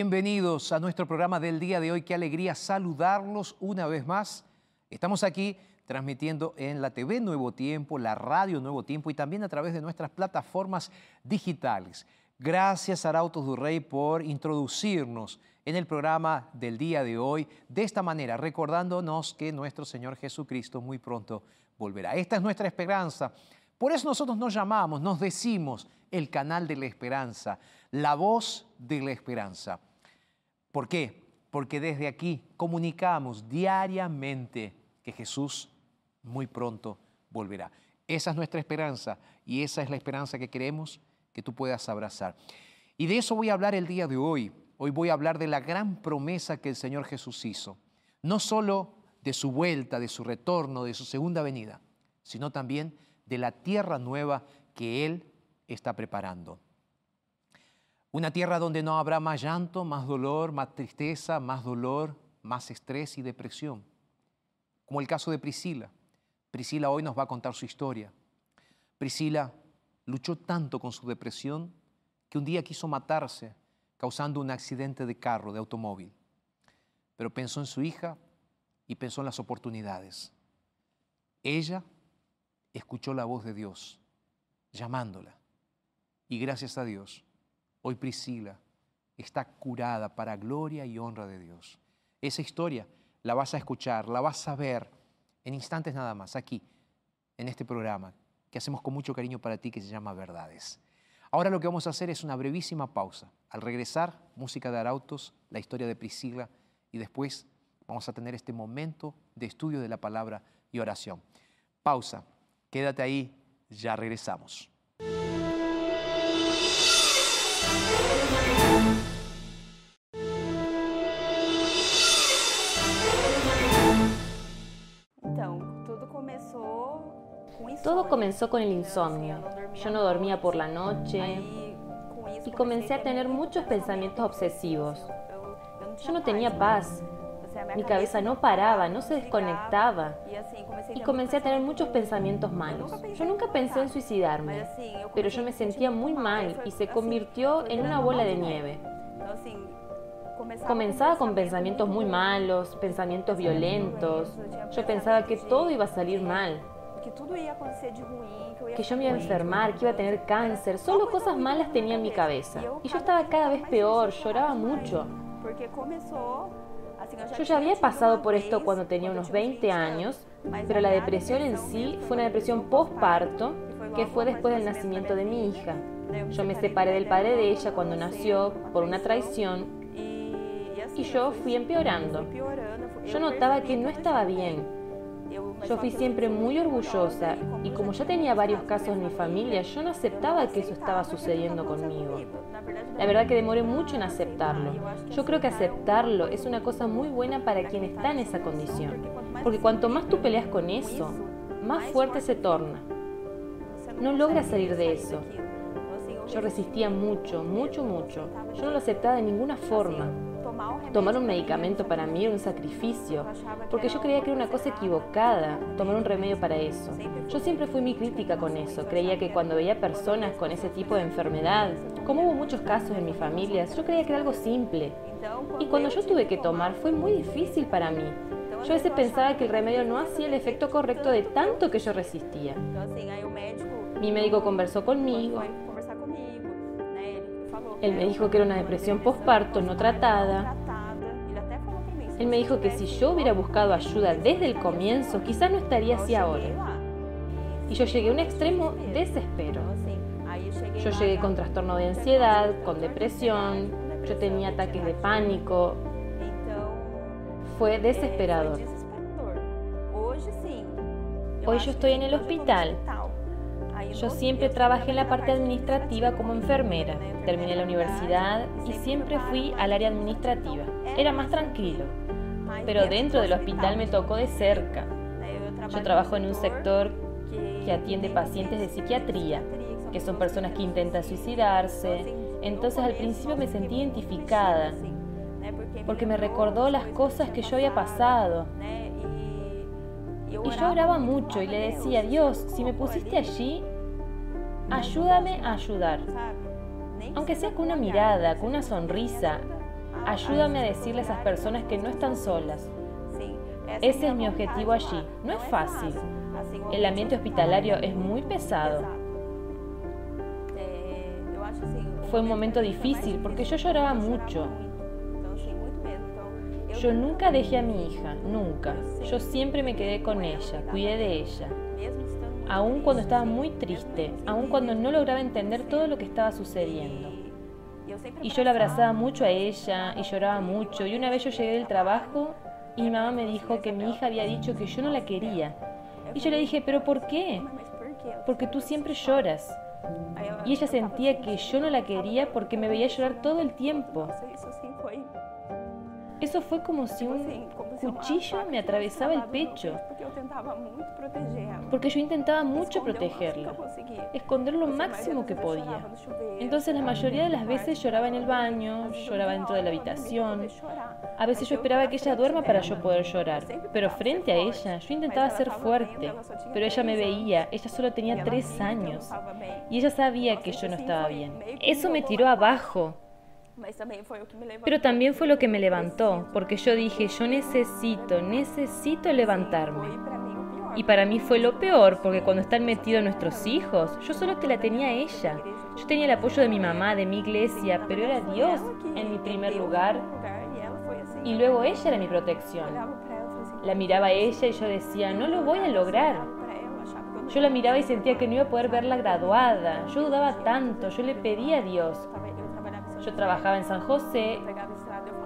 Bienvenidos a nuestro programa del día de hoy. Qué alegría saludarlos una vez más. Estamos aquí transmitiendo en la TV Nuevo Tiempo, la radio Nuevo Tiempo y también a través de nuestras plataformas digitales. Gracias Arautos du Rey por introducirnos en el programa del día de hoy de esta manera, recordándonos que nuestro Señor Jesucristo muy pronto volverá. Esta es nuestra esperanza. Por eso nosotros nos llamamos, nos decimos el canal de la esperanza, la voz de la esperanza. ¿Por qué? Porque desde aquí comunicamos diariamente que Jesús muy pronto volverá. Esa es nuestra esperanza y esa es la esperanza que queremos que tú puedas abrazar. Y de eso voy a hablar el día de hoy. Hoy voy a hablar de la gran promesa que el Señor Jesús hizo. No solo de su vuelta, de su retorno, de su segunda venida, sino también de la tierra nueva que Él está preparando. Una tierra donde no habrá más llanto, más dolor, más tristeza, más dolor, más estrés y depresión. Como el caso de Priscila. Priscila hoy nos va a contar su historia. Priscila luchó tanto con su depresión que un día quiso matarse causando un accidente de carro, de automóvil. Pero pensó en su hija y pensó en las oportunidades. Ella escuchó la voz de Dios llamándola. Y gracias a Dios, hoy Priscila está curada para gloria y honra de Dios. Esa historia la vas a escuchar, la vas a ver en instantes nada más, aquí, en este programa que hacemos con mucho cariño para ti que se llama Verdades. Ahora lo que vamos a hacer es una brevísima pausa. Al regresar, música de Arautos, la historia de Priscila y después vamos a tener este momento de estudio de la palabra y oración. Pausa, quédate ahí, ya regresamos. Todo comenzó con el insomnio. Yo no dormía por la noche y comencé a tener muchos pensamientos obsesivos. Yo no tenía paz. Mi cabeza no paraba, no se desconectaba y comencé a tener muchos pensamientos malos. Yo nunca pensé en suicidarme, pero yo me sentía muy mal y se convirtió en una bola de nieve. Comenzaba con pensamientos muy malos, pensamientos violentos. Yo pensaba que todo iba a salir mal, que tudo ia acontecer de ruim, que que yo me iba a enfermar, que iba a tener cáncer. Solo cosas malas tenía en mi cabeza. Y yo estaba cada vez peor, lloraba mucho. Yo ya había pasado por esto cuando tenía unos 20 años, pero la depresión en sí fue una depresión postparto que fue después del nacimiento de mi hija. Yo me separé del padre de ella cuando nació por una traición y yo fui empeorando. Yo notaba que no estaba bien yo fui siempre muy orgullosa y como ya tenía varios casos en mi familia, yo no aceptaba que eso estaba sucediendo conmigo. La verdad que demoré mucho en aceptarlo. Yo creo que aceptarlo es una cosa muy buena para quien está en esa condición, porque cuanto más tú peleas con eso, más fuerte se torna. No logras salir de eso. Yo resistía mucho, mucho, mucho. Yo no lo aceptaba de ninguna forma. Tomar un medicamento para mí era un sacrificio, porque yo creía que era una cosa equivocada tomar un remedio para eso. Yo siempre fui muy crítica con eso, creía que cuando veía personas con ese tipo de enfermedad, como hubo muchos casos en mi familia, yo creía que era algo simple. Y cuando yo tuve que tomar fue muy difícil para mí. Yo a veces pensaba que el remedio no hacía el efecto correcto de tanto que yo resistía. Mi médico conversó conmigo, él me dijo que era una depresión postparto no tratada. Él me dijo que si yo hubiera buscado ayuda desde el comienzo, quizás no estaría así ahora. Y yo llegué a un extremo desespero. Yo llegué con trastorno de ansiedad, con depresión, yo tenía ataques de pánico. Fue desesperador. Hoy yo estoy en el hospital yo siempre trabajé en la parte administrativa como enfermera. Terminé la universidad y siempre fui al área administrativa. Era más tranquilo. Pero dentro del hospital me tocó de cerca. Yo trabajo en un sector que atiende pacientes de psiquiatría, que son personas que intentan suicidarse. Entonces al principio me sentí identificada, porque me recordó las cosas que yo había pasado. Y yo oraba mucho y le decía, Dios, si me pusiste allí, ayúdame a ayudar. Aunque sea con una mirada, con una sonrisa, ayúdame a decirle a esas personas que no están solas. Ese es mi objetivo allí. No es fácil. El ambiente hospitalario es muy pesado. Fue un momento difícil porque yo lloraba mucho. Yo nunca dejé a mi hija, nunca. Yo siempre me quedé con ella, cuidé de ella aun cuando estaba muy triste, aun cuando no lograba entender todo lo que estaba sucediendo. Y yo la abrazaba mucho a ella y lloraba mucho. Y una vez yo llegué del trabajo y mi mamá me dijo que mi hija había dicho que yo no la quería. Y yo le dije, pero ¿por qué? Porque tú siempre lloras. Y ella sentía que yo no la quería porque me veía llorar todo el tiempo. Eso fue como si un cuchillo me atravesaba el pecho. Porque yo intentaba mucho protegerla, esconder lo máximo que podía. Entonces la mayoría de las veces lloraba en el baño, lloraba dentro de la habitación. A veces yo esperaba que ella duerma para yo poder llorar. Pero frente a ella yo intentaba ser fuerte. Pero ella me veía, ella solo tenía tres años. Y ella sabía que yo no estaba bien. Eso me tiró abajo. Pero también fue lo que me levantó, porque yo dije, yo necesito, necesito levantarme. Y para mí fue lo peor, porque cuando están metidos nuestros hijos, yo solo te la tenía ella. Yo tenía el apoyo de mi mamá, de mi iglesia, pero era Dios en mi primer lugar. Y luego ella era mi protección. La miraba a ella y yo decía, no lo voy a lograr. Yo la miraba y sentía que no iba a poder verla graduada. Yo dudaba tanto, yo le pedía a Dios. Yo trabajaba en San José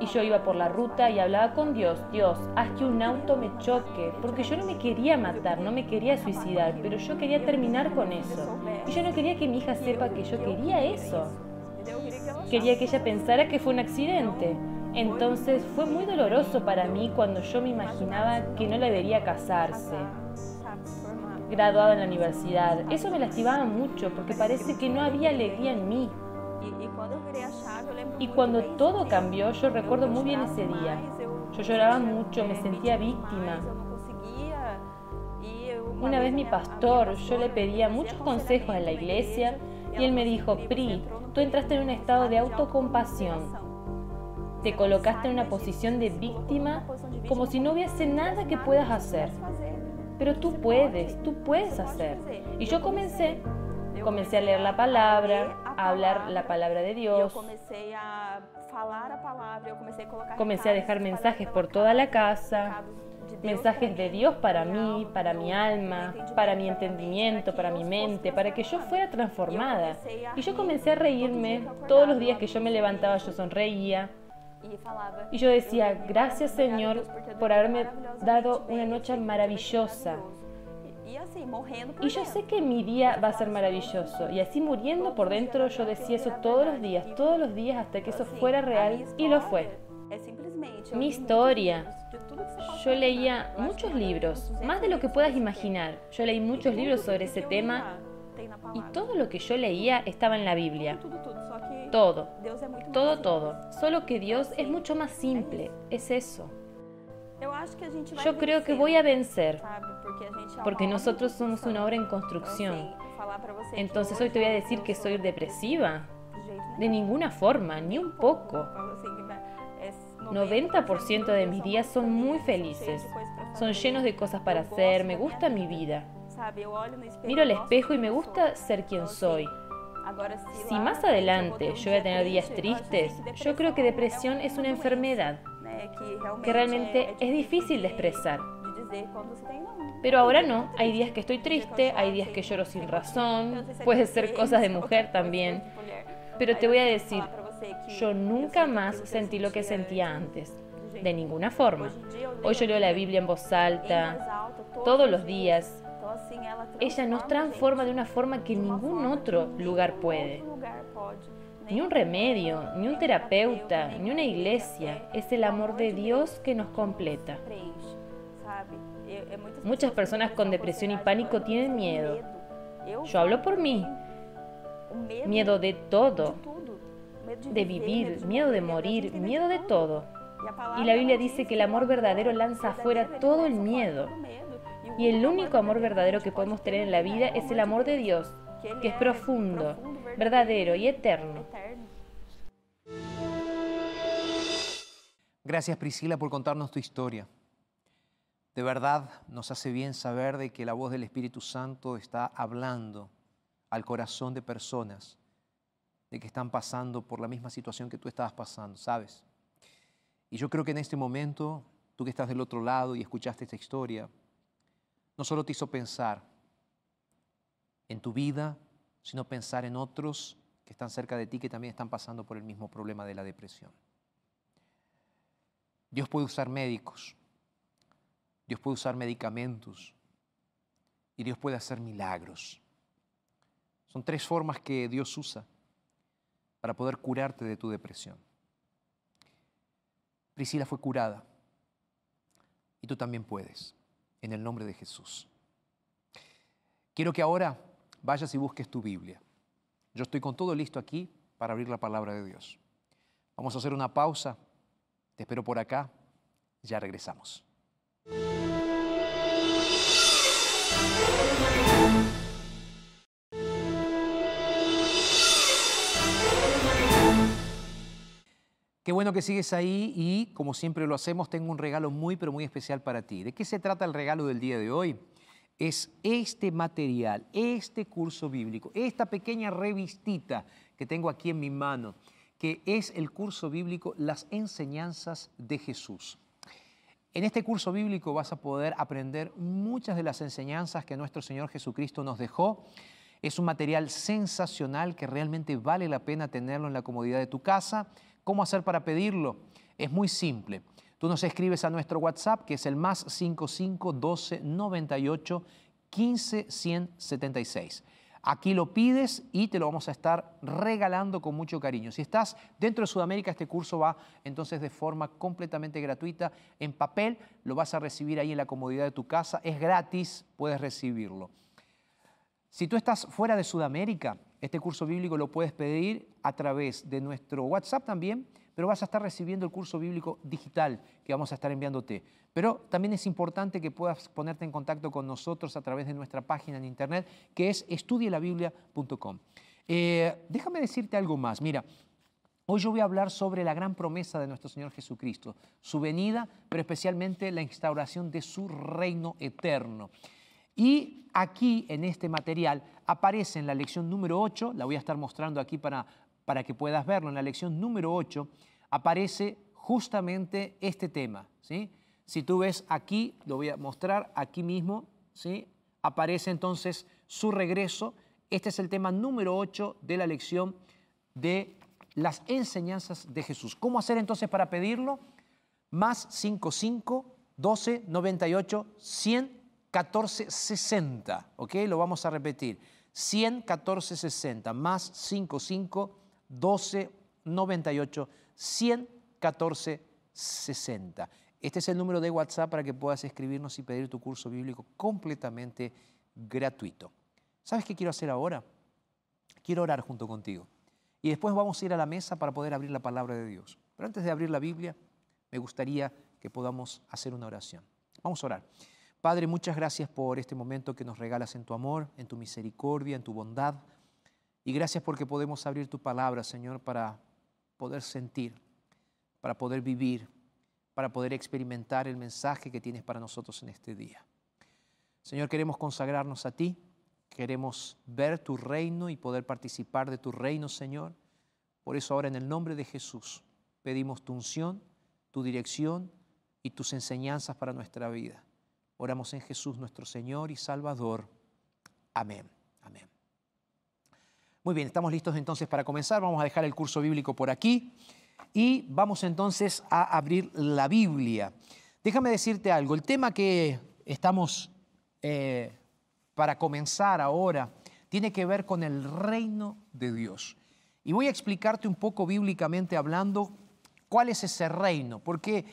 y yo iba por la ruta y hablaba con Dios, Dios, haz que un auto me choque, porque yo no me quería matar, no me quería suicidar, pero yo quería terminar con eso. Y yo no quería que mi hija sepa que yo quería eso. Quería que ella pensara que fue un accidente. Entonces fue muy doloroso para mí cuando yo me imaginaba que no le debería casarse, graduada en la universidad. Eso me lastimaba mucho porque parece que no había alegría en mí. Y cuando todo cambió, yo recuerdo muy bien ese día. Yo lloraba mucho, me sentía víctima. Una vez mi pastor, yo le pedía muchos consejos en la iglesia y él me dijo, Pri, tú entraste en un estado de autocompasión. Te colocaste en una posición de víctima como si no hubiese nada que puedas hacer. Pero tú puedes, tú puedes hacer. Y yo comencé Comencé a leer la palabra, a hablar la palabra de Dios. Comencé a dejar mensajes por toda la casa, mensajes de Dios para mí, para mi alma, para mi entendimiento, para mi mente, para que yo fuera transformada. Y yo comencé a reírme, todos los días que yo me levantaba yo sonreía. Y yo decía, gracias Señor por haberme dado una noche maravillosa. Y yo sé que mi día va a ser maravilloso. Y así muriendo por dentro yo decía eso todos los días, todos los días hasta que eso fuera real. Y lo fue. Mi historia. Yo leía muchos libros, más de lo que puedas imaginar. Yo leí muchos libros sobre ese tema y todo lo que yo leía estaba en la Biblia. Todo, todo, todo. Solo que Dios es mucho más simple, es eso. Yo creo que voy a vencer, porque nosotros somos una obra en construcción. Entonces hoy te voy a decir que soy depresiva. De ninguna forma, ni un poco. 90% de mis días son muy felices. Son llenos de cosas para hacer, me gusta mi vida. Miro al espejo y me gusta ser quien soy. Si más adelante yo voy a tener días tristes, yo creo que depresión es una enfermedad que realmente es difícil de expresar. Pero ahora no, hay días que estoy triste, hay días que lloro sin razón, puede ser cosas de mujer también. Pero te voy a decir, yo nunca más sentí lo que sentía antes, de ninguna forma. Hoy yo leo la Biblia en voz alta, todos los días. Ella nos transforma de una forma que ningún otro lugar puede. Ni un remedio, ni un terapeuta, ni una iglesia. Es el amor de Dios que nos completa. Muchas personas con depresión y pánico tienen miedo. Yo hablo por mí. Miedo de todo. De vivir, miedo de morir, miedo de todo. Y la Biblia dice que el amor verdadero lanza afuera todo el miedo. Y el único amor verdadero que podemos tener en la vida es el amor de Dios, que es profundo, verdadero y eterno. Gracias Priscila por contarnos tu historia. De verdad nos hace bien saber de que la voz del Espíritu Santo está hablando al corazón de personas de que están pasando por la misma situación que tú estabas pasando, ¿sabes? Y yo creo que en este momento, tú que estás del otro lado y escuchaste esta historia, no solo te hizo pensar en tu vida, sino pensar en otros que están cerca de ti que también están pasando por el mismo problema de la depresión. Dios puede usar médicos, Dios puede usar medicamentos y Dios puede hacer milagros. Son tres formas que Dios usa para poder curarte de tu depresión. Priscila fue curada y tú también puedes en el nombre de Jesús. Quiero que ahora vayas y busques tu Biblia. Yo estoy con todo listo aquí para abrir la palabra de Dios. Vamos a hacer una pausa. Te espero por acá. Ya regresamos. Qué bueno que sigues ahí y como siempre lo hacemos, tengo un regalo muy pero muy especial para ti. ¿De qué se trata el regalo del día de hoy? Es este material, este curso bíblico, esta pequeña revistita que tengo aquí en mi mano, que es el curso bíblico Las enseñanzas de Jesús. En este curso bíblico vas a poder aprender muchas de las enseñanzas que nuestro Señor Jesucristo nos dejó. Es un material sensacional que realmente vale la pena tenerlo en la comodidad de tu casa ¿Cómo hacer para pedirlo? Es muy simple. Tú nos escribes a nuestro WhatsApp, que es el más 55 12 98 15 176. Aquí lo pides y te lo vamos a estar regalando con mucho cariño. Si estás dentro de Sudamérica, este curso va entonces de forma completamente gratuita en papel. Lo vas a recibir ahí en la comodidad de tu casa. Es gratis, puedes recibirlo. Si tú estás fuera de Sudamérica, este curso bíblico lo puedes pedir a través de nuestro WhatsApp también, pero vas a estar recibiendo el curso bíblico digital que vamos a estar enviándote. Pero también es importante que puedas ponerte en contacto con nosotros a través de nuestra página en internet, que es estudielabiblia.com. Eh, déjame decirte algo más. Mira, hoy yo voy a hablar sobre la gran promesa de nuestro Señor Jesucristo, su venida, pero especialmente la instauración de su reino eterno. Y aquí en este material aparece en la lección número 8, la voy a estar mostrando aquí para, para que puedas verlo, en la lección número 8 aparece justamente este tema. ¿sí? Si tú ves aquí, lo voy a mostrar aquí mismo, ¿sí? aparece entonces su regreso. Este es el tema número 8 de la lección de las enseñanzas de Jesús. ¿Cómo hacer entonces para pedirlo? Más 55 12 98 100 14 60. ¿Ok? Lo vamos a repetir. 100 14 60 más 55 12 98 100 14 60. Este es el número de WhatsApp para que puedas escribirnos y pedir tu curso bíblico completamente gratuito. ¿Sabes qué quiero hacer ahora? Quiero orar junto contigo. Y después vamos a ir a la mesa para poder abrir la palabra de Dios. Pero antes de abrir la Biblia, me gustaría que podamos hacer una oración. Vamos a orar. Padre, muchas gracias por este momento que nos regalas en tu amor, en tu misericordia, en tu bondad. Y gracias porque podemos abrir tu palabra, Señor, para poder sentir, para poder vivir, para poder experimentar el mensaje que tienes para nosotros en este día. Señor, queremos consagrarnos a ti, queremos ver tu reino y poder participar de tu reino, Señor. Por eso ahora en el nombre de Jesús pedimos tu unción, tu dirección y tus enseñanzas para nuestra vida. Oramos en Jesús nuestro Señor y Salvador. Amén. Amén. Muy bien, estamos listos entonces para comenzar. Vamos a dejar el curso bíblico por aquí y vamos entonces a abrir la Biblia. Déjame decirte algo, el tema que estamos eh, para comenzar ahora tiene que ver con el reino de Dios. Y voy a explicarte un poco bíblicamente hablando cuál es ese reino, porque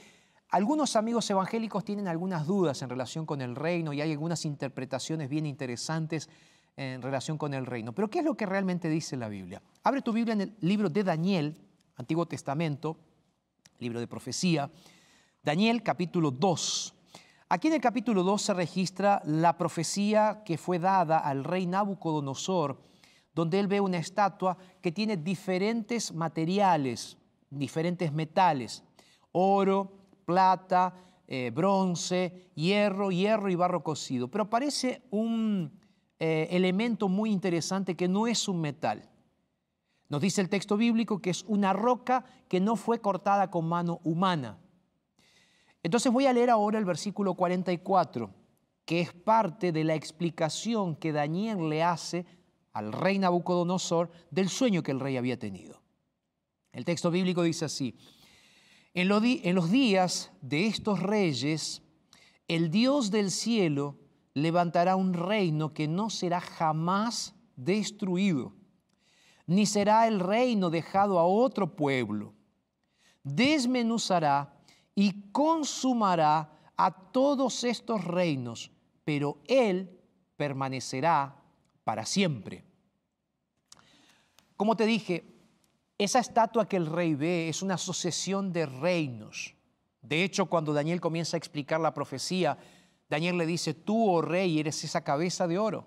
algunos amigos evangélicos tienen algunas dudas en relación con el reino y hay algunas interpretaciones bien interesantes en relación con el reino. Pero ¿qué es lo que realmente dice la Biblia? Abre tu Biblia en el libro de Daniel, Antiguo Testamento, libro de profecía, Daniel capítulo 2. Aquí en el capítulo 2 se registra la profecía que fue dada al rey Nabucodonosor, donde él ve una estatua que tiene diferentes materiales, diferentes metales, oro, plata, eh, bronce, hierro, hierro y barro cocido. Pero aparece un eh, elemento muy interesante que no es un metal. Nos dice el texto bíblico que es una roca que no fue cortada con mano humana. Entonces voy a leer ahora el versículo 44, que es parte de la explicación que Daniel le hace al rey Nabucodonosor del sueño que el rey había tenido. El texto bíblico dice así, en, los días de estos reyes, el Dios del cielo levantará un reino que no será jamás destruido, ni será el reino dejado a otro pueblo. Desmenuzará y consumará a todos estos reinos, pero Él permanecerá para siempre. Como te dije, esa estatua que el rey ve es una sucesión de reinos. De hecho, cuando Daniel comienza a explicar la profecía, Daniel le dice, tú, oh rey, eres esa cabeza de oro.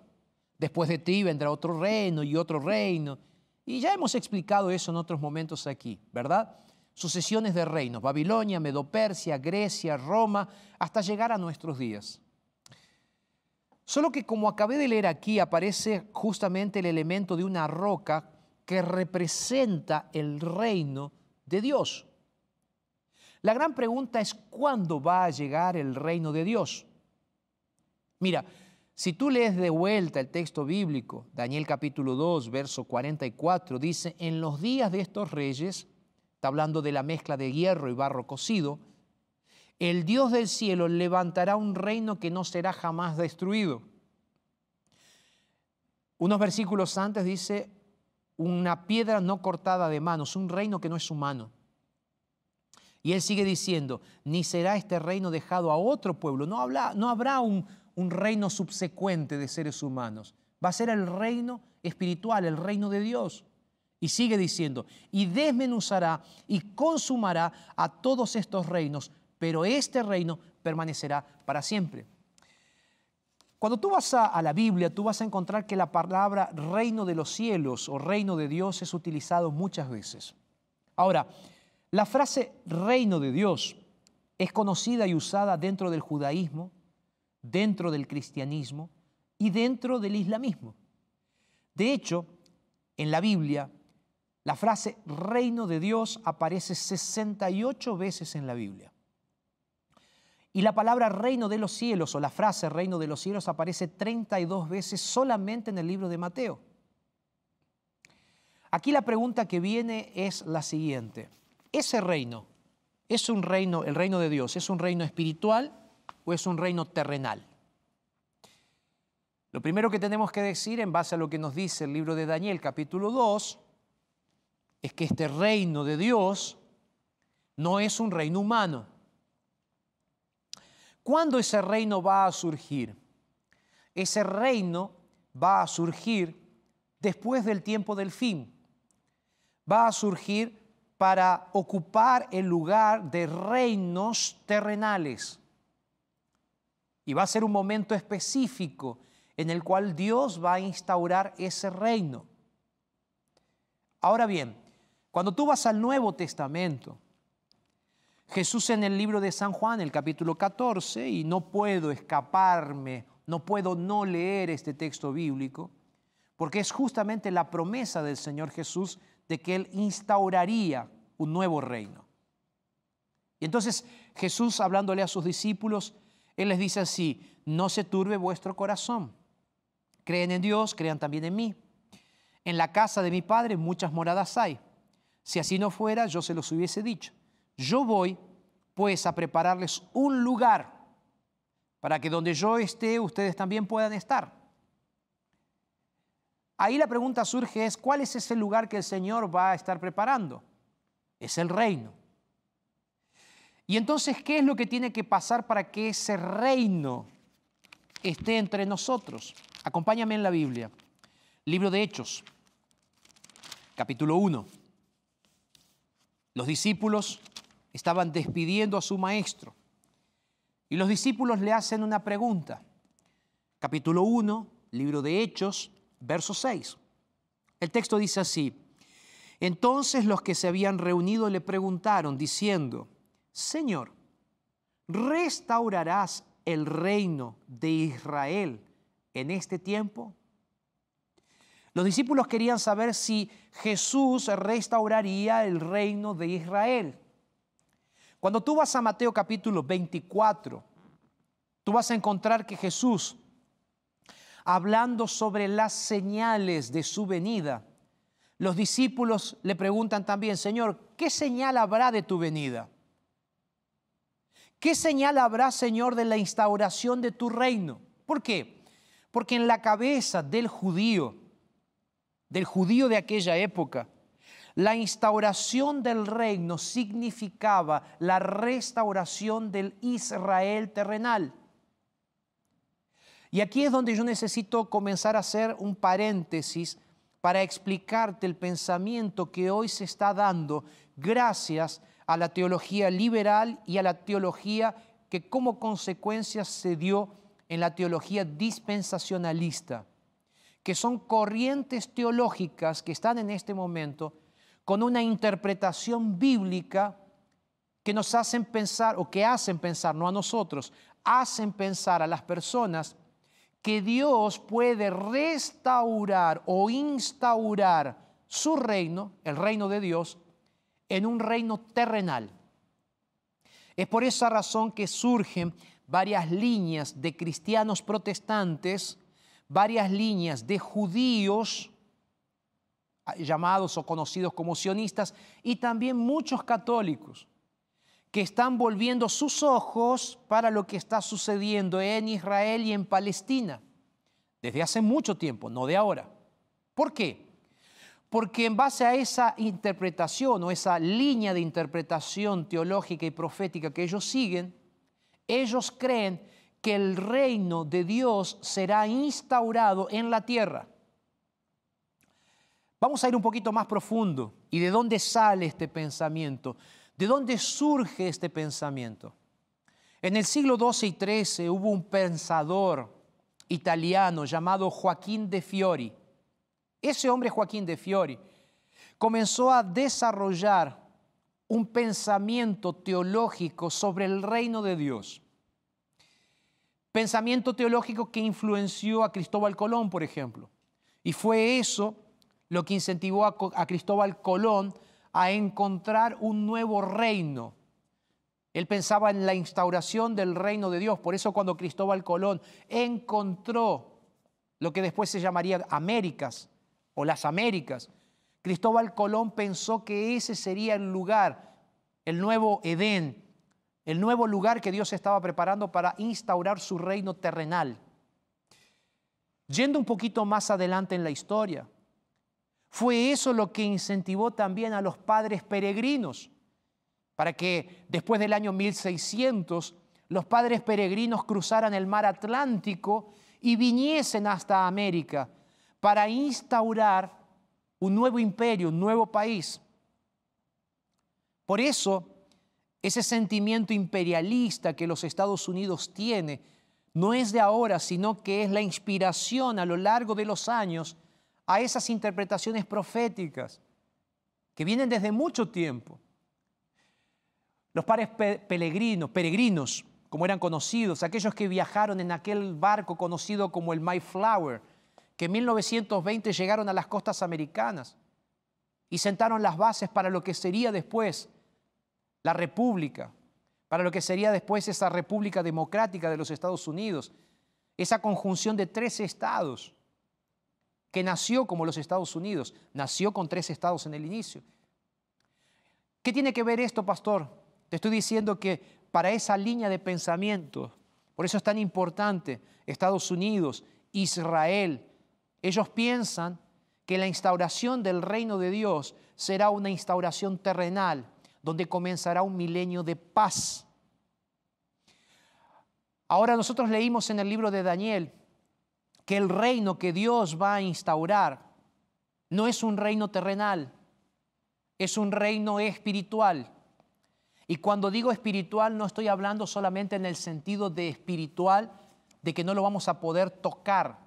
Después de ti vendrá otro reino y otro reino. Y ya hemos explicado eso en otros momentos aquí, ¿verdad? Sucesiones de reinos, Babilonia, Medopersia, Grecia, Roma, hasta llegar a nuestros días. Solo que como acabé de leer aquí, aparece justamente el elemento de una roca que representa el reino de Dios. La gran pregunta es cuándo va a llegar el reino de Dios. Mira, si tú lees de vuelta el texto bíblico, Daniel capítulo 2, verso 44, dice, en los días de estos reyes, está hablando de la mezcla de hierro y barro cocido, el Dios del cielo levantará un reino que no será jamás destruido. Unos versículos antes dice, una piedra no cortada de manos, un reino que no es humano. Y él sigue diciendo, ni será este reino dejado a otro pueblo, no, no habrá un, un reino subsecuente de seres humanos, va a ser el reino espiritual, el reino de Dios. Y sigue diciendo, y desmenuzará y consumará a todos estos reinos, pero este reino permanecerá para siempre. Cuando tú vas a, la Biblia, tú vas a encontrar que la palabra reino de los cielos o reino de Dios es utilizado muchas veces. Ahora, la frase reino de Dios es conocida y usada dentro del judaísmo, dentro del cristianismo, y dentro del islamismo. De hecho, en la Biblia, la frase reino de Dios aparece 68 veces en la Biblia. Y la palabra reino de los cielos o la frase reino de los cielos aparece 32 veces solamente en el libro de Mateo. Aquí la pregunta que viene es la siguiente. ¿Ese reino es un reino, el reino de Dios, es un reino espiritual o es un reino terrenal? Lo primero que tenemos que decir en base a lo que nos dice el libro de Daniel capítulo 2 es que este reino de Dios no es un reino humano. ¿Cuándo ese reino va a surgir? Ese reino va a surgir después del tiempo del fin. Va a surgir para ocupar el lugar de reinos terrenales. Y va a ser un momento específico en el cual Dios va a instaurar ese reino. Ahora bien, cuando tú vas al Nuevo Testamento, Jesús en el libro de San Juan, el capítulo 14, y no puedo escaparme, no puedo no leer este texto bíblico, porque es justamente la promesa del Señor Jesús de que Él instauraría un nuevo reino. Y entonces Jesús, hablándole a sus discípulos, Él les dice así, no se turbe vuestro corazón. Creen en Dios, crean también en mí. En la casa de mi Padre muchas moradas hay. Si así no fuera, yo se los hubiese dicho. Yo voy pues a prepararles un lugar para que donde yo esté ustedes también puedan estar. Ahí la pregunta surge es, ¿cuál es ese lugar que el Señor va a estar preparando? Es el reino. Y entonces, ¿qué es lo que tiene que pasar para que ese reino esté entre nosotros? Acompáñame en la Biblia. Libro de Hechos, capítulo 1. Los discípulos estaban despidiendo a su maestro. Y los discípulos le hacen una pregunta. Capítulo 1, libro de Hechos, verso 6. El texto dice así, entonces los que se habían reunido le preguntaron diciendo, Señor, ¿restaurarás el reino de Israel en este tiempo? Los discípulos querían saber si Jesús restauraría el reino de Israel. Cuando tú vas a Mateo capítulo 24, tú vas a encontrar que Jesús, hablando sobre las señales de su venida, los discípulos le preguntan también, Señor, ¿qué señal habrá de tu venida? ¿Qué señal habrá, Señor, de la instauración de tu reino? ¿Por qué? Porque en la cabeza del judío, del judío de aquella época, la instauración del reino significaba la restauración del Israel terrenal. Y aquí es donde yo necesito comenzar a hacer un paréntesis para explicarte el pensamiento que hoy se está dando gracias a la teología liberal y a la teología que como consecuencia se dio en la teología dispensacionalista, que son corrientes teológicas que están en este momento con una interpretación bíblica que nos hacen pensar, o que hacen pensar, no a nosotros, hacen pensar a las personas que Dios puede restaurar o instaurar su reino, el reino de Dios, en un reino terrenal. Es por esa razón que surgen varias líneas de cristianos protestantes, varias líneas de judíos llamados o conocidos como sionistas, y también muchos católicos que están volviendo sus ojos para lo que está sucediendo en Israel y en Palestina, desde hace mucho tiempo, no de ahora. ¿Por qué? Porque en base a esa interpretación o esa línea de interpretación teológica y profética que ellos siguen, ellos creen que el reino de Dios será instaurado en la tierra. Vamos a ir un poquito más profundo. ¿Y de dónde sale este pensamiento? ¿De dónde surge este pensamiento? En el siglo XII y XIII hubo un pensador italiano llamado Joaquín de Fiori. Ese hombre Joaquín de Fiori comenzó a desarrollar un pensamiento teológico sobre el reino de Dios. Pensamiento teológico que influenció a Cristóbal Colón, por ejemplo. Y fue eso lo que incentivó a, a Cristóbal Colón a encontrar un nuevo reino. Él pensaba en la instauración del reino de Dios. Por eso cuando Cristóbal Colón encontró lo que después se llamaría Américas o las Américas, Cristóbal Colón pensó que ese sería el lugar, el nuevo Edén, el nuevo lugar que Dios estaba preparando para instaurar su reino terrenal. Yendo un poquito más adelante en la historia, fue eso lo que incentivó también a los padres peregrinos, para que después del año 1600 los padres peregrinos cruzaran el mar Atlántico y viniesen hasta América para instaurar un nuevo imperio, un nuevo país. Por eso ese sentimiento imperialista que los Estados Unidos tiene no es de ahora, sino que es la inspiración a lo largo de los años a esas interpretaciones proféticas que vienen desde mucho tiempo. Los pares peregrinos, peregrinos, como eran conocidos, aquellos que viajaron en aquel barco conocido como el Mayflower, que en 1920 llegaron a las costas americanas y sentaron las bases para lo que sería después la república, para lo que sería después esa república democrática de los Estados Unidos, esa conjunción de tres estados que nació como los Estados Unidos, nació con tres estados en el inicio. ¿Qué tiene que ver esto, pastor? Te estoy diciendo que para esa línea de pensamiento, por eso es tan importante Estados Unidos, Israel, ellos piensan que la instauración del reino de Dios será una instauración terrenal, donde comenzará un milenio de paz. Ahora nosotros leímos en el libro de Daniel que el reino que Dios va a instaurar no es un reino terrenal, es un reino espiritual. Y cuando digo espiritual no estoy hablando solamente en el sentido de espiritual, de que no lo vamos a poder tocar.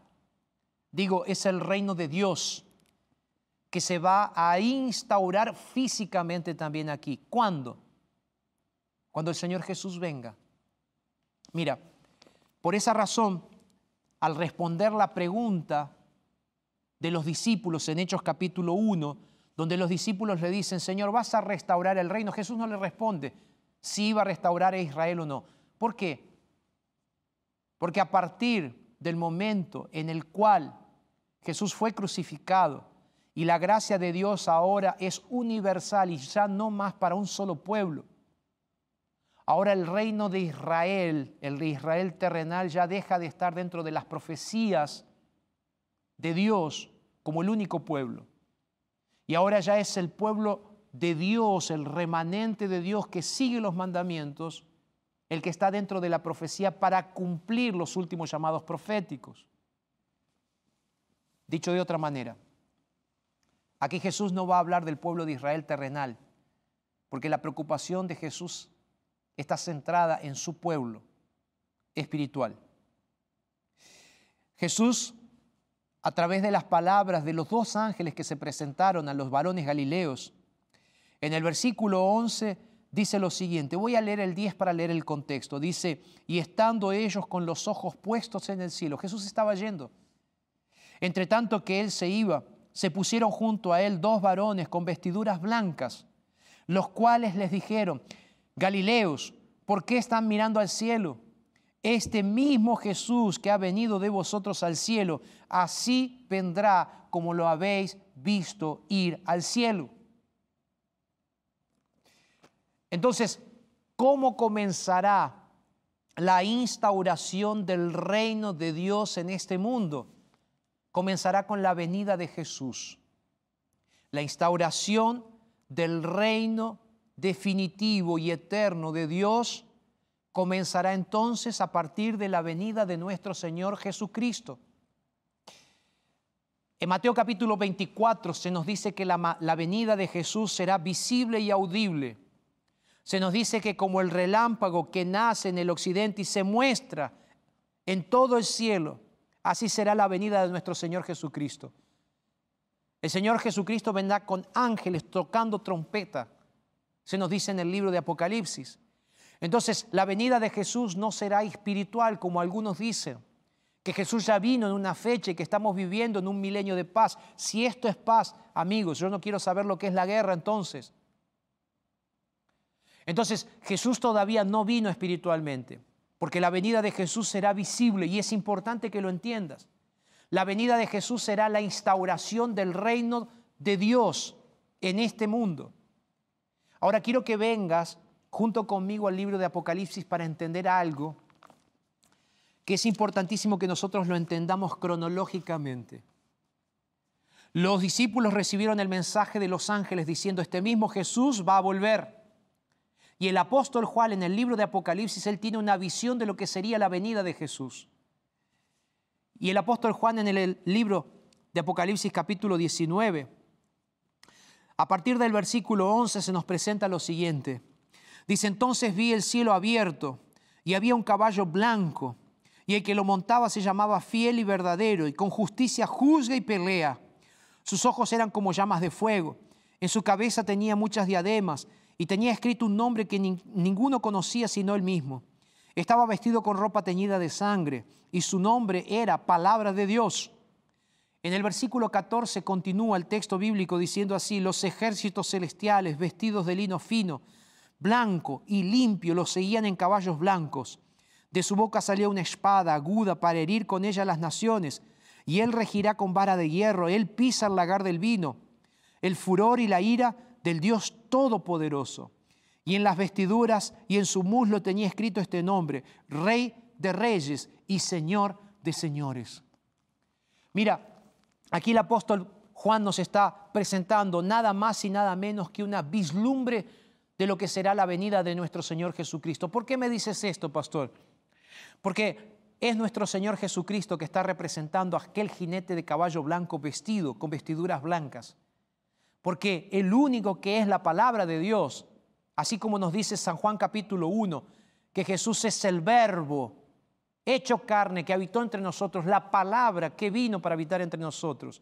Digo, es el reino de Dios que se va a instaurar físicamente también aquí. ¿Cuándo? Cuando el Señor Jesús venga. Mira, por esa razón, al responder la pregunta de los discípulos en Hechos capítulo 1, donde los discípulos le dicen, Señor, ¿vas a restaurar el reino? Jesús no le responde si iba a restaurar a Israel o no. ¿Por qué? Porque a partir del momento en el cual Jesús fue crucificado, y la gracia de Dios ahora es universal y ya no más para un solo pueblo. Ahora el reino de Israel, el de Israel terrenal, ya deja de estar dentro de las profecías de Dios como el único pueblo. Y ahora ya es el pueblo de Dios, el remanente de Dios que sigue los mandamientos, el que está dentro de la profecía para cumplir los últimos llamados proféticos. Dicho de otra manera, Aquí Jesús no va a hablar del pueblo de Israel terrenal, porque la preocupación de Jesús está centrada en su pueblo espiritual. Jesús, a través de las palabras de los dos ángeles que se presentaron a los varones galileos, en el versículo 11 dice lo siguiente, voy a leer el 10 para leer el contexto, dice, y estando ellos con los ojos puestos en el cielo, Jesús estaba yendo, entre tanto que él se iba, se pusieron junto a él dos varones con vestiduras blancas, los cuales les dijeron, Galileos, ¿por qué están mirando al cielo? Este mismo Jesús que ha venido de vosotros al cielo, así vendrá como lo habéis visto ir al cielo. Entonces, ¿cómo comenzará la instauración del reino de Dios en este mundo? comenzará con la venida de Jesús. La instauración del reino definitivo y eterno de Dios comenzará entonces a partir de la venida de nuestro Señor Jesucristo. En Mateo capítulo 24 se nos dice que la, la, venida de Jesús será visible y audible. Se nos dice que como el relámpago que nace en el occidente y se muestra en todo el cielo, así será la venida de nuestro Señor Jesucristo. El Señor Jesucristo vendrá con ángeles tocando trompeta, se nos dice en el libro de Apocalipsis. Entonces, la venida de Jesús no será espiritual como algunos dicen, que Jesús ya vino en una fecha y que estamos viviendo en un milenio de paz. Si esto es paz, amigos, yo no quiero saber lo que es la guerra entonces. Entonces, Jesús todavía no vino espiritualmente, porque la venida de Jesús será visible y es importante que lo entiendas. La venida de Jesús será la instauración del reino de Dios en este mundo. Ahora quiero que vengas junto conmigo al libro de Apocalipsis para entender algo que es importantísimo que nosotros lo entendamos cronológicamente. Los discípulos recibieron el mensaje de los ángeles diciendo, este mismo Jesús va a volver. Y el apóstol Juan en el libro de Apocalipsis, él tiene una visión de lo que sería la venida de Jesús. Y el apóstol Juan en el libro de Apocalipsis capítulo 19, a partir del versículo 11 se nos presenta lo siguiente. Dice, entonces vi el cielo abierto y había un caballo blanco y el que lo montaba se llamaba fiel y verdadero y con justicia juzga y pelea. Sus ojos eran como llamas de fuego, en su cabeza tenía muchas diademas y tenía escrito un nombre que ninguno conocía sino él mismo. Estaba vestido con ropa teñida de sangre y su nombre era palabra de Dios. En el versículo 14 continúa el texto bíblico diciendo así, los ejércitos celestiales vestidos de lino fino, blanco y limpio, los seguían en caballos blancos. De su boca salía una espada aguda para herir con ella las naciones, y él regirá con vara de hierro, él pisa el lagar del vino, el furor y la ira del Dios Todopoderoso. Y en las vestiduras y en su muslo tenía escrito este nombre, Rey de Reyes y Señor de Señores. Mira, aquí el apóstol Juan nos está presentando nada más y nada menos que una vislumbre de lo que será la venida de nuestro Señor Jesucristo. ¿Por qué me dices esto, pastor? Porque es nuestro Señor Jesucristo que está representando a aquel jinete de caballo blanco vestido con vestiduras blancas. Porque el único que es la palabra de Dios, así como nos dice San Juan capítulo 1, que Jesús es el verbo hecho carne que habitó entre nosotros, la palabra que vino para habitar entre nosotros.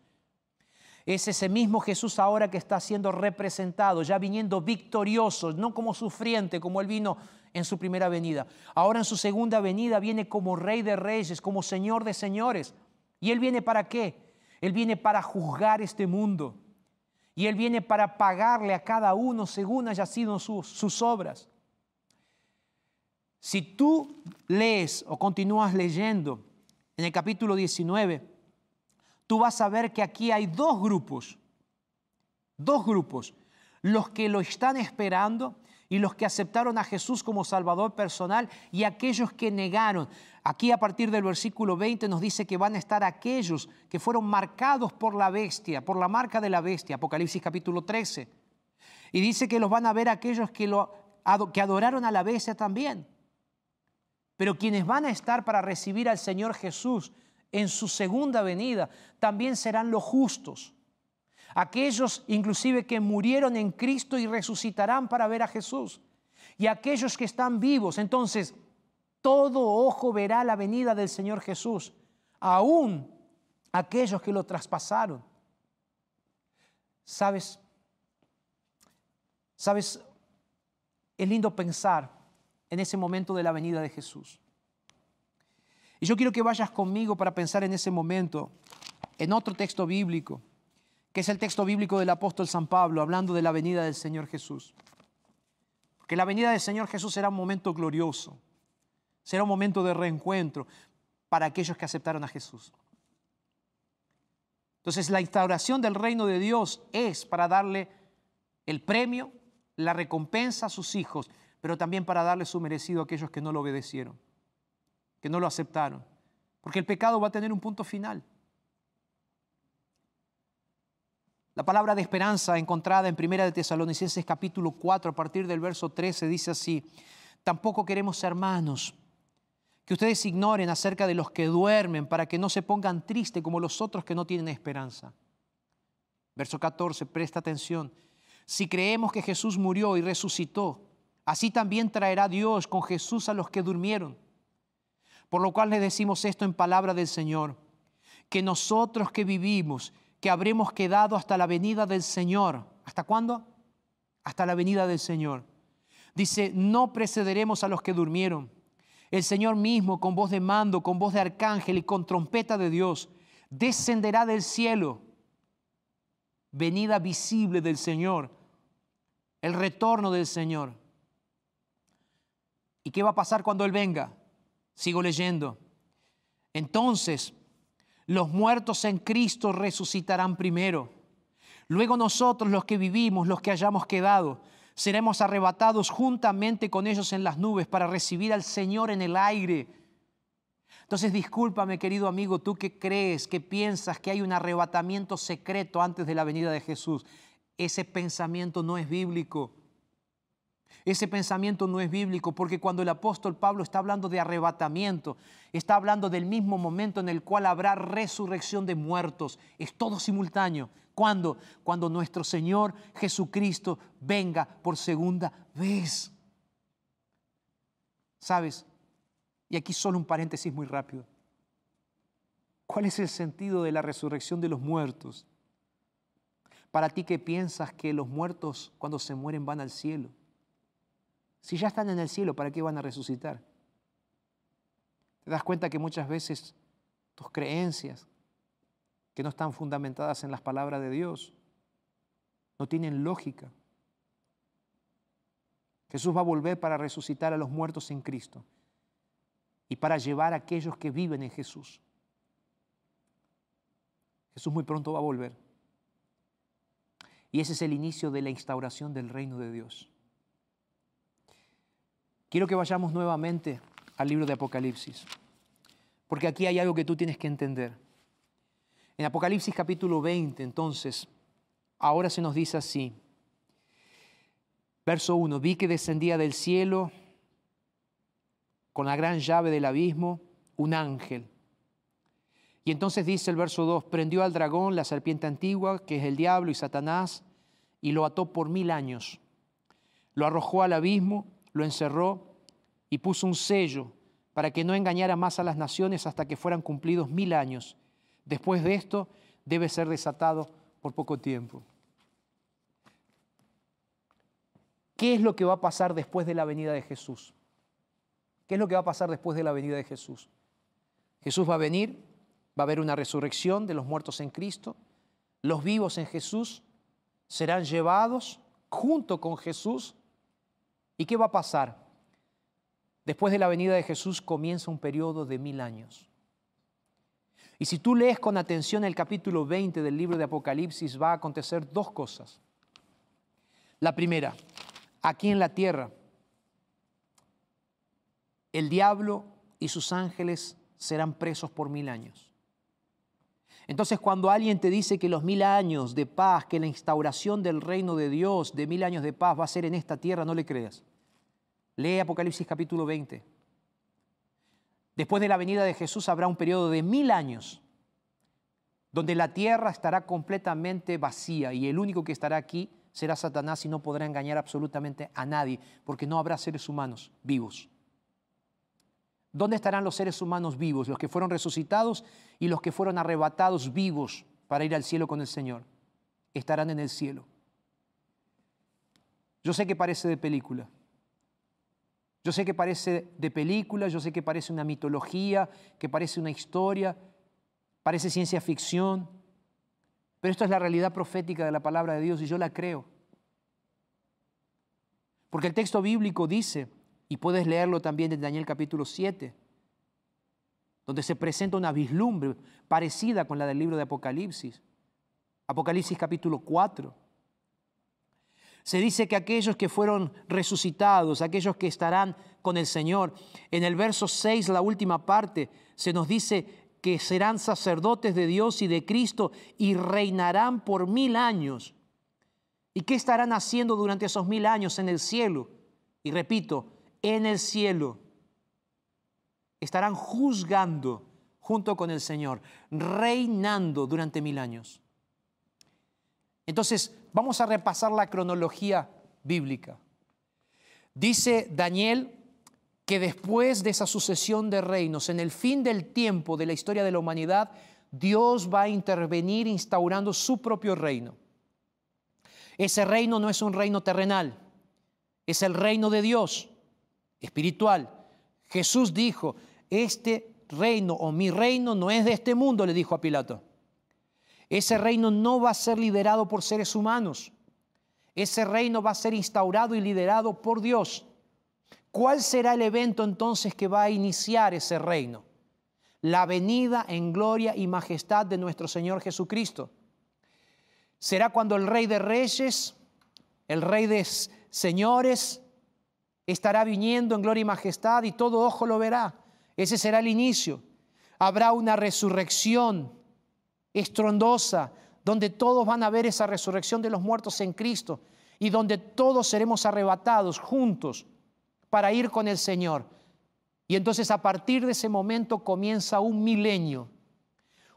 Es ese mismo Jesús ahora que está siendo representado, ya viniendo victorioso, no como sufriente, como él vino en su primera venida. Ahora en su segunda venida viene como rey de reyes, como señor de señores. ¿Y él viene para qué? Él viene para juzgar este mundo. Y él viene para pagarle a cada uno según haya sido sus, sus obras. Si tú lees o continúas leyendo en el capítulo 19, tú vas a ver que aquí hay dos grupos, dos grupos, los que lo están esperando y los que aceptaron a Jesús como Salvador personal y aquellos que negaron. Aquí a partir del versículo 20 nos dice que van a estar aquellos que fueron marcados por la bestia, por la marca de la bestia, Apocalipsis capítulo 13. Y dice que los van a ver aquellos que, lo, que adoraron a la bestia también. Pero quienes van a estar para recibir al Señor Jesús en su segunda venida, también serán los justos. Aquellos inclusive que murieron en Cristo y resucitarán para ver a Jesús. Y aquellos que están vivos. Entonces, todo ojo verá la venida del Señor Jesús. Aún aquellos que lo traspasaron. ¿Sabes? ¿Sabes? Es lindo pensar en ese momento de la venida de Jesús. Y yo quiero que vayas conmigo para pensar en ese momento, en otro texto bíblico, que es el texto bíblico del apóstol San Pablo, hablando de la venida del Señor Jesús. Porque la venida del Señor Jesús será un momento glorioso, será un momento de reencuentro para aquellos que aceptaron a Jesús. Entonces la instauración del reino de Dios es para darle el premio, la recompensa a sus hijos, pero también para darle su merecido a aquellos que no lo obedecieron que no lo aceptaron. Porque el pecado va a tener un punto final. La palabra de esperanza encontrada en Primera de Tesalonicenses capítulo 4 a partir del verso 13 dice así, tampoco queremos hermanos que ustedes ignoren acerca de los que duermen para que no se pongan tristes como los otros que no tienen esperanza. Verso 14, presta atención. Si creemos que Jesús murió y resucitó, así también traerá Dios con Jesús a los que durmieron. Por lo cual le decimos esto en palabra del Señor, que nosotros que vivimos, que habremos quedado hasta la venida del Señor. ¿Hasta cuándo? Hasta la venida del Señor. Dice, no precederemos a los que durmieron. El Señor mismo, con voz de mando, con voz de arcángel y con trompeta de Dios, descenderá del cielo. Venida visible del Señor, el retorno del Señor. ¿Y qué va a pasar cuando Él venga? Sigo leyendo. Entonces, los muertos en Cristo resucitarán primero. Luego nosotros, los que vivimos, los que hayamos quedado, seremos arrebatados juntamente con ellos en las nubes para recibir al Señor en el aire. Entonces, discúlpame, querido amigo, tú que crees, que piensas que hay un arrebatamiento secreto antes de la venida de Jesús. Ese pensamiento no es bíblico. Ese pensamiento no es bíblico porque cuando el apóstol Pablo está hablando de arrebatamiento, está hablando del mismo momento en el cual habrá resurrección de muertos. Es todo simultáneo. ¿Cuándo? Cuando nuestro Señor Jesucristo venga por segunda vez. ¿Sabes? Y aquí solo un paréntesis muy rápido. ¿Cuál es el sentido de la resurrección de los muertos? Para ti que piensas que los muertos cuando se mueren van al cielo. Si ya están en el cielo, ¿para qué van a resucitar? Te das cuenta que muchas veces tus creencias, que no están fundamentadas en las palabras de Dios, no tienen lógica. Jesús va a volver para resucitar a los muertos en Cristo y para llevar a aquellos que viven en Jesús. Jesús muy pronto va a volver. Y ese es el inicio de la instauración del reino de Dios. Quiero que vayamos nuevamente al libro de Apocalipsis, porque aquí hay algo que tú tienes que entender. En Apocalipsis capítulo 20, entonces, ahora se nos dice así, verso 1, vi que descendía del cielo con la gran llave del abismo un ángel. Y entonces dice el verso 2, prendió al dragón, la serpiente antigua, que es el diablo y Satanás, y lo ató por mil años. Lo arrojó al abismo lo encerró y puso un sello para que no engañara más a las naciones hasta que fueran cumplidos mil años. Después de esto debe ser desatado por poco tiempo. ¿Qué es lo que va a pasar después de la venida de Jesús? ¿Qué es lo que va a pasar después de la venida de Jesús? Jesús va a venir, va a haber una resurrección de los muertos en Cristo, los vivos en Jesús serán llevados junto con Jesús ¿Y qué va a pasar? Después de la venida de Jesús comienza un periodo de mil años. Y si tú lees con atención el capítulo 20 del libro de Apocalipsis, va a acontecer dos cosas. La primera, aquí en la tierra, el diablo y sus ángeles serán presos por mil años. Entonces cuando alguien te dice que los mil años de paz, que la instauración del reino de Dios de mil años de paz va a ser en esta tierra, no le creas. Lee Apocalipsis capítulo 20. Después de la venida de Jesús habrá un periodo de mil años donde la tierra estará completamente vacía y el único que estará aquí será Satanás y no podrá engañar absolutamente a nadie porque no habrá seres humanos vivos. ¿Dónde estarán los seres humanos vivos? Los que fueron resucitados y los que fueron arrebatados vivos para ir al cielo con el Señor. Estarán en el cielo. Yo sé que parece de película. Yo sé que parece de película, yo sé que parece una mitología, que parece una historia, parece ciencia ficción, pero esto es la realidad profética de la palabra de Dios y yo la creo. Porque el texto bíblico dice y puedes leerlo también en Daniel capítulo 7, donde se presenta una vislumbre parecida con la del libro de Apocalipsis. Apocalipsis capítulo 4. Se dice que aquellos que fueron resucitados, aquellos que estarán con el Señor, en el verso 6, la última parte, se nos dice que serán sacerdotes de Dios y de Cristo y reinarán por mil años. ¿Y qué estarán haciendo durante esos mil años en el cielo? Y repito, en el cielo. Estarán juzgando junto con el Señor, reinando durante mil años. Entonces, vamos a repasar la cronología bíblica. Dice Daniel que después de esa sucesión de reinos, en el fin del tiempo de la historia de la humanidad, Dios va a intervenir instaurando su propio reino. Ese reino no es un reino terrenal, Es el reino de Dios, espiritual. Jesús dijo, este reino o mi reino no es de este mundo, le dijo a Pilato. Ese reino no va a ser liderado por seres humanos. Ese reino va a ser instaurado y liderado por Dios. ¿Cuál será el evento entonces que va a iniciar ese reino? La venida en gloria y majestad de nuestro Señor Jesucristo. Será cuando el Rey de Reyes, el Rey de Señores, estará viniendo en gloria y majestad y todo ojo lo verá. Ese será el inicio. Habrá una resurrección estrondosa, donde todos van a ver esa resurrección de los muertos en Cristo y donde todos seremos arrebatados juntos para ir con el Señor. Y entonces a partir de ese momento comienza un milenio,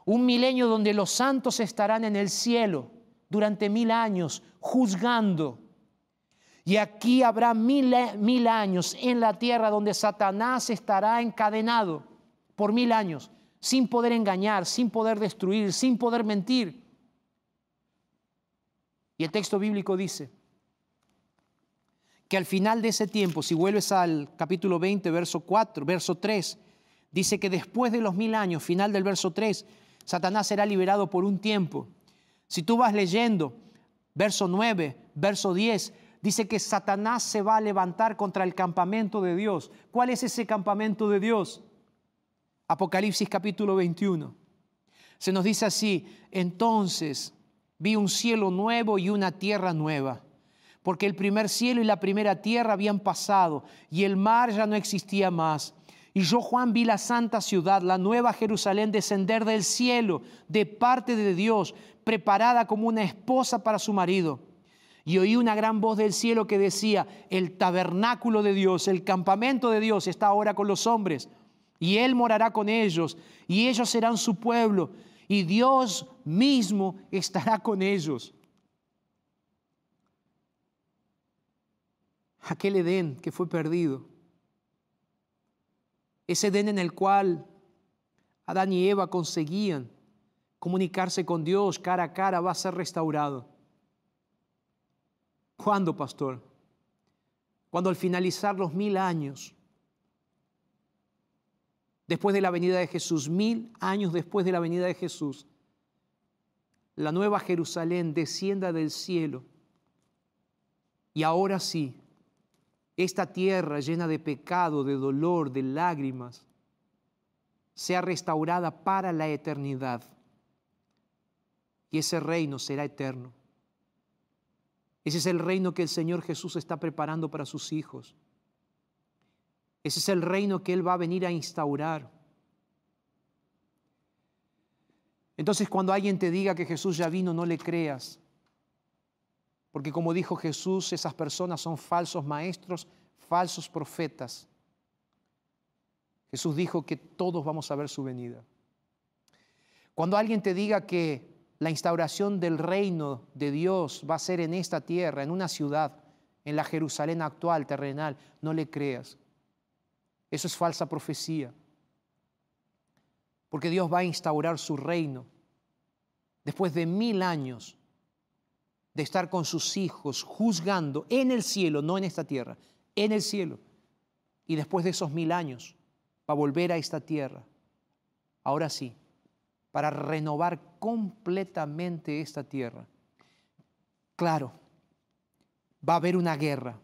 un milenio donde los santos estarán en el cielo durante mil años juzgando. Y aquí habrá mil, mil años en la tierra donde Satanás estará encadenado por mil años sin poder engañar, sin poder destruir, sin poder mentir. Y el texto bíblico dice que al final de ese tiempo, si vuelves al capítulo 20, verso 4, verso 3, dice que después de los mil años, final del verso 3, Satanás será liberado por un tiempo. Si tú vas leyendo verso 9, verso 10, dice que Satanás se va a levantar contra el campamento de Dios. ¿Cuál es ese campamento de Dios? Apocalipsis capítulo 21. Se nos dice así, entonces vi un cielo nuevo y una tierra nueva, porque el primer cielo y la primera tierra habían pasado y el mar ya no existía más. Y yo, Juan, vi la santa ciudad, la nueva Jerusalén, descender del cielo de parte de Dios, preparada como una esposa para su marido. Y oí una gran voz del cielo que decía, el tabernáculo de Dios, el campamento de Dios está ahora con los hombres y Él morará con ellos, y ellos serán su pueblo, y Dios mismo estará con ellos. Aquel Edén que fue perdido, ese Edén en el cual Adán y Eva conseguían comunicarse con Dios cara a cara, va a ser restaurado. ¿Cuándo, pastor? Cuando al finalizar los mil años, después de la venida de Jesús, mil años después de la venida de Jesús, la nueva Jerusalén descienda del cielo. Y ahora sí, esta tierra llena de pecado, de dolor, de lágrimas, sea restaurada para la eternidad. Y ese reino será eterno. Ese es el reino que el Señor Jesús está preparando para sus hijos. Ese es el reino que Él va a venir a instaurar. Entonces cuando alguien te diga que Jesús ya vino, no le creas. Porque como dijo Jesús, esas personas son falsos maestros, falsos profetas. Jesús dijo que todos vamos a ver su venida. Cuando alguien te diga que la instauración del reino de Dios va a ser en esta tierra, en una ciudad, en la Jerusalén actual, terrenal, no le creas. Eso es falsa profecía. Porque Dios va a instaurar su reino después de mil años de estar con sus hijos juzgando en el cielo, no en esta tierra, en el cielo. Y después de esos mil años va a volver a esta tierra. Ahora sí, para renovar completamente esta tierra. Claro, va a haber una guerra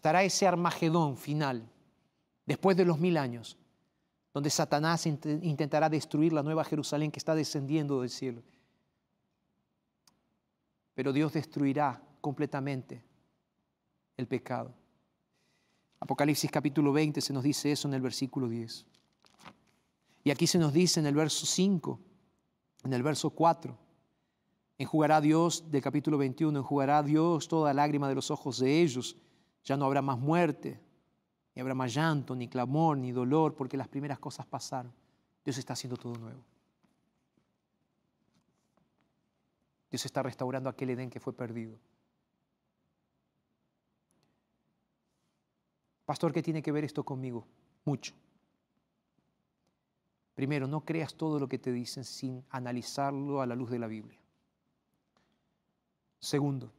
estará ese Armagedón final, después de los mil años, donde Satanás intentará destruir la nueva Jerusalén que está descendiendo del cielo. Pero Dios destruirá completamente el pecado. Apocalipsis capítulo 20 se nos dice eso en el versículo 10. Y aquí se nos dice en el verso 5, en el verso 4, enjugará Dios del capítulo 21, enjugará Dios toda lágrima de los ojos de ellos ya no habrá más muerte, ni habrá más llanto, ni clamor, ni dolor, porque las primeras cosas pasaron. Dios está haciendo todo nuevo. Dios está restaurando aquel Edén que fue perdido. Pastor, ¿qué tiene que ver esto conmigo? Mucho. Primero, no creas todo lo que te dicen sin analizarlo a la luz de la Biblia. Segundo,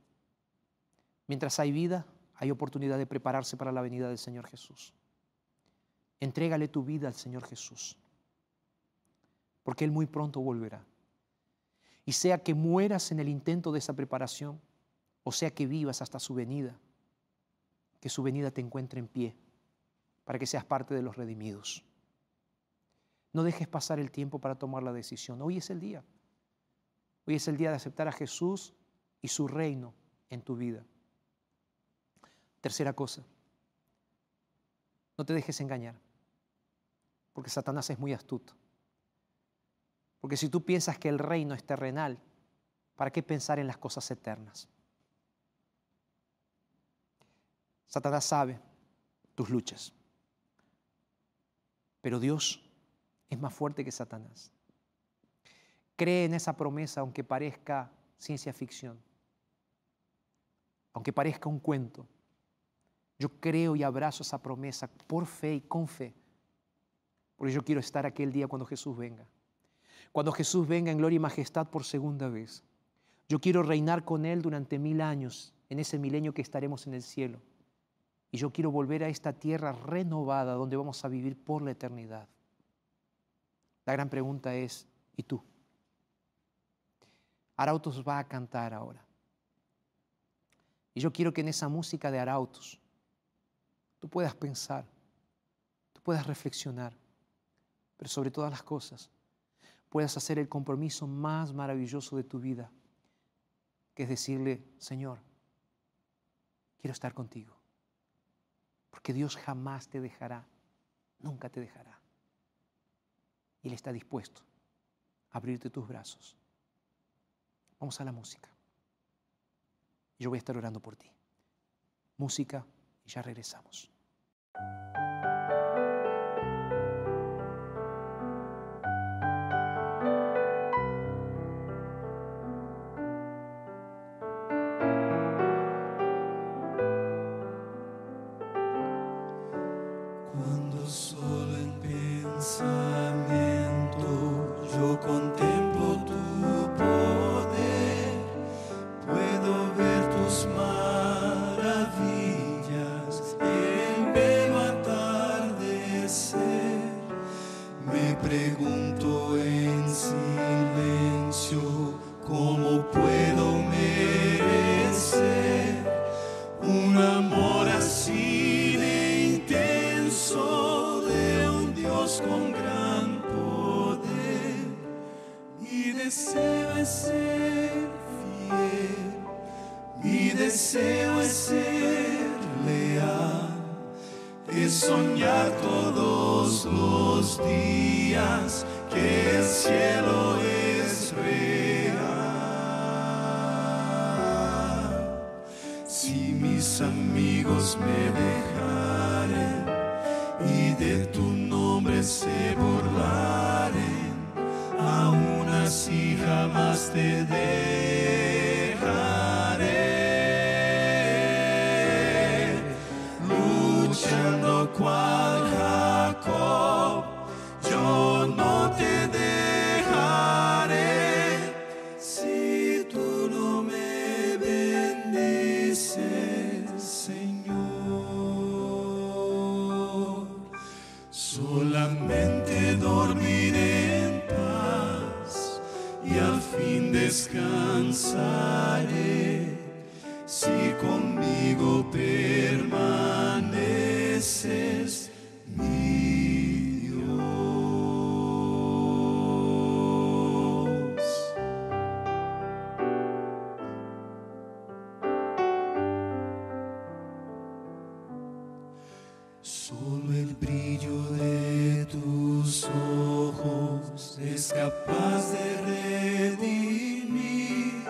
Mientras hay vida, hay oportunidad de prepararse para la venida del Señor Jesús. Entrégale tu vida al Señor Jesús, porque Él muy pronto volverá. Y sea que mueras en el intento de esa preparación, o sea que vivas hasta su venida, que su venida te encuentre en pie, para que seas parte de los redimidos. No dejes pasar el tiempo para tomar la decisión. Hoy es el día. Hoy es el día de aceptar a Jesús y su reino en tu vida. Tercera cosa, no te dejes engañar, porque Satanás es muy astuto. Porque si tú piensas que el reino es terrenal, ¿para qué pensar en las cosas eternas? Satanás sabe tus luchas, pero Dios es más fuerte que Satanás. Cree en esa promesa aunque parezca ciencia ficción, aunque parezca un cuento. Yo creo y abrazo esa promesa por fe y con fe, porque yo quiero estar aquel día cuando Jesús venga. Cuando Jesús venga en gloria y majestad por segunda vez. Yo quiero reinar con Él durante mil años, en ese milenio que estaremos en el cielo. Y yo quiero volver a esta tierra renovada donde vamos a vivir por la eternidad. La gran pregunta es, ¿y tú? Arautos va a cantar ahora. Y yo quiero que en esa música de Arautos tú puedas pensar, tú puedas reflexionar, pero sobre todas las cosas, puedas hacer el compromiso más maravilloso de tu vida, que es decirle, Señor, quiero estar contigo, porque Dios jamás te dejará, nunca te dejará. Y Él está dispuesto a abrirte tus brazos. Vamos a la música. Yo voy a estar orando por ti. Música y ya regresamos. Capaz de redimir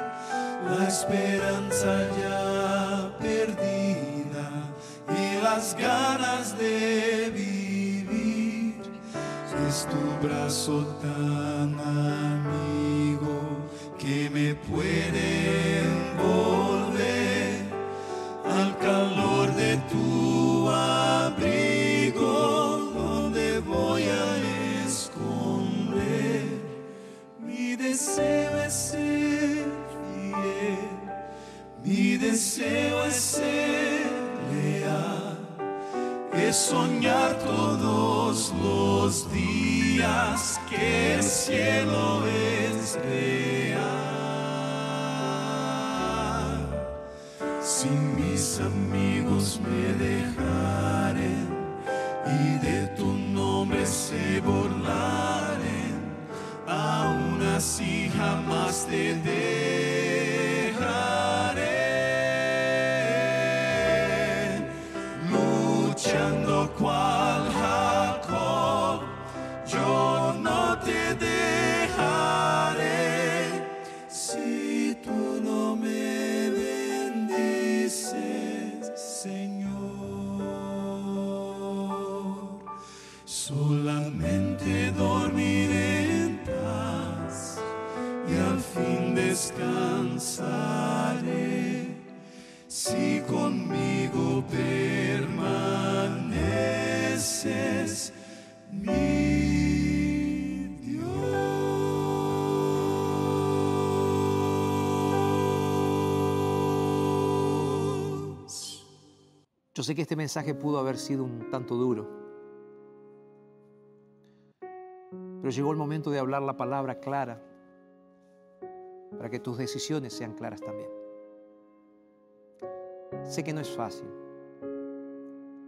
la esperanza ya perdida y las ganas de vivir. Es tu brazo tan descansaré. Si conmigo permaneces, mi Dios. Yo sé que este mensaje pudo haber sido un tanto duro, pero llegó el momento de hablar la palabra clara para que tus decisiones sean claras también. Sé que no es fácil,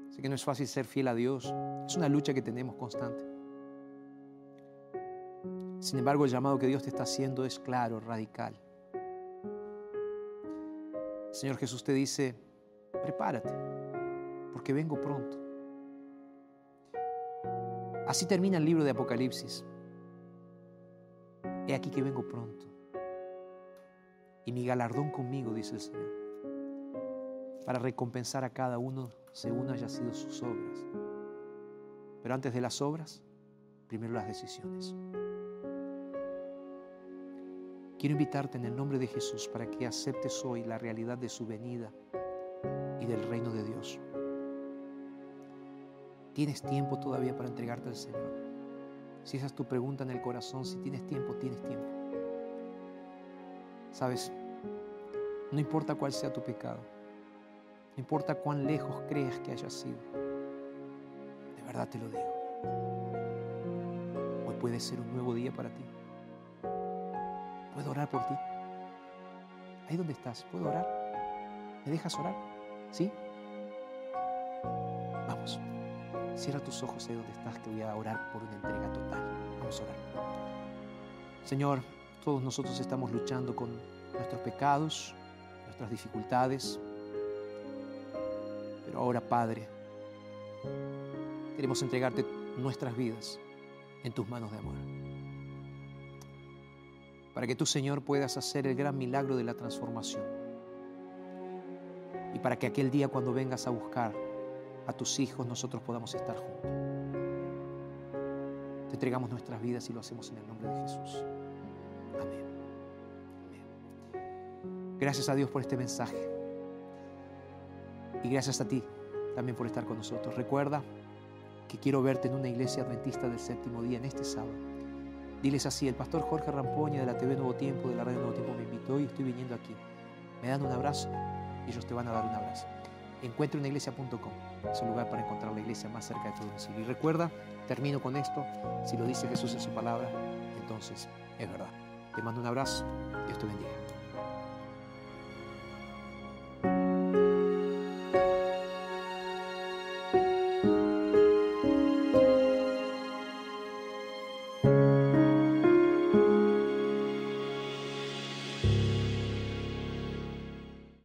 sé que no es fácil ser fiel a Dios, es una lucha que tenemos constante. Sin embargo, el llamado que Dios te está haciendo es claro, radical. Señor Jesús te dice, prepárate, porque vengo pronto. Así termina el libro de Apocalipsis. He aquí que vengo pronto. Y mi galardón conmigo, dice el Señor, para recompensar a cada uno según haya sido sus obras. Pero antes de las obras, primero las decisiones. Quiero invitarte en el nombre de Jesús para que aceptes hoy la realidad de su venida y del reino de Dios. Tienes tiempo todavía para entregarte al Señor. Si esa es tu pregunta en el corazón, si tienes tiempo, tienes tiempo. Sabes, no importa cuál sea tu pecado, no importa cuán lejos creas que hayas sido, de verdad te lo digo. Hoy puede ser un nuevo día para ti. ¿Puedo orar por ti? Ahí donde estás, ¿puedo orar? ¿Me dejas orar? ¿Sí? Vamos. Cierra tus ojos ahí donde estás, que voy a orar por una entrega total. Vamos a orar. Señor, todos nosotros estamos luchando con nuestros pecados, nuestras dificultades. Pero ahora, Padre, queremos entregarte nuestras vidas en tus manos de amor. Para que tú, Señor, puedas hacer el gran milagro de la transformación. Y para que aquel día cuando vengas a buscar a tus hijos nosotros podamos estar juntos. Te entregamos nuestras vidas y lo hacemos en el nombre de Jesús. Gracias a Dios por este mensaje. Y gracias a ti también por estar con nosotros. Recuerda que quiero verte en una iglesia adventista del séptimo día en este sábado. Diles así, el pastor Jorge Rampoña de la TV Nuevo Tiempo, de la Radio Nuevo Tiempo, me invitó y estoy viniendo aquí. Me dan un abrazo y ellos te van a dar un abrazo encuentrounaglesia.com. Es el lugar para encontrar la iglesia más cerca de tu domicilio. Y recuerda, termino con esto, si lo dice Jesús en su palabra, entonces es verdad. Te mando un abrazo, Dios te bendiga.